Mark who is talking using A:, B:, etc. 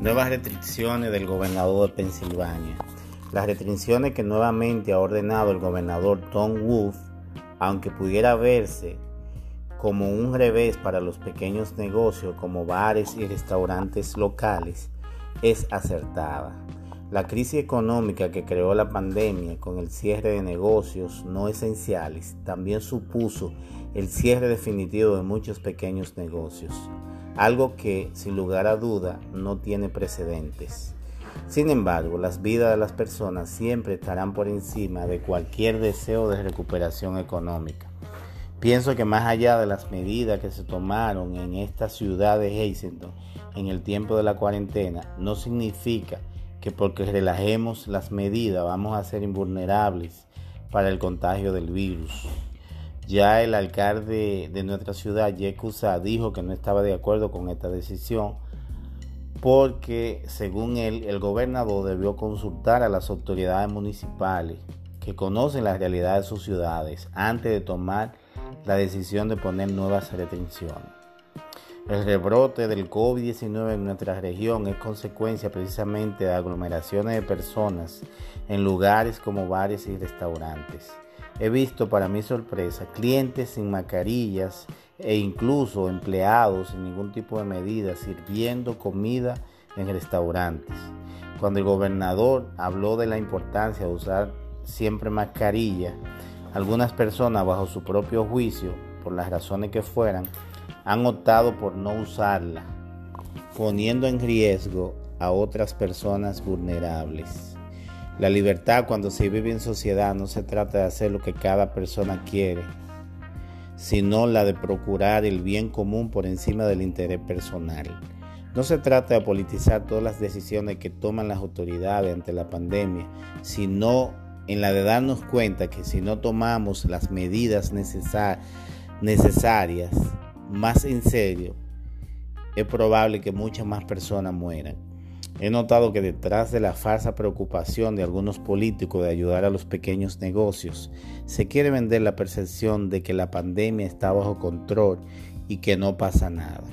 A: Nuevas restricciones del gobernador de Pensilvania. Las restricciones que nuevamente ha ordenado el gobernador Tom Wolf, aunque pudiera verse como un revés para los pequeños negocios como bares y restaurantes locales, es acertada. La crisis económica que creó la pandemia con el cierre de negocios no esenciales también supuso el cierre definitivo de muchos pequeños negocios algo que sin lugar a duda no tiene precedentes. Sin embargo, las vidas de las personas siempre estarán por encima de cualquier deseo de recuperación económica. Pienso que más allá de las medidas que se tomaron en esta ciudad de Hazleton en el tiempo de la cuarentena, no significa que porque relajemos las medidas vamos a ser invulnerables para el contagio del virus. Ya el alcalde de nuestra ciudad, Yekusa, dijo que no estaba de acuerdo con esta decisión porque, según él, el gobernador debió consultar a las autoridades municipales que conocen la realidad de sus ciudades antes de tomar la decisión de poner nuevas restricciones. El rebrote del COVID-19 en nuestra región es consecuencia precisamente de aglomeraciones de personas en lugares como bares y restaurantes. He visto para mi sorpresa clientes sin mascarillas e incluso empleados sin ningún tipo de medida sirviendo comida en restaurantes. Cuando el gobernador habló de la importancia de usar siempre mascarilla, algunas personas bajo su propio juicio, por las razones que fueran, han optado por no usarla, poniendo en riesgo a otras personas vulnerables. La libertad cuando se vive en sociedad no se trata de hacer lo que cada persona quiere, sino la de procurar el bien común por encima del interés personal. No se trata de politizar todas las decisiones que toman las autoridades ante la pandemia, sino en la de darnos cuenta que si no tomamos las medidas necesarias más en serio, es probable que muchas más personas mueran. He notado que detrás de la falsa preocupación de algunos políticos de ayudar a los pequeños negocios, se quiere vender la percepción de que la pandemia está bajo control y que no pasa nada.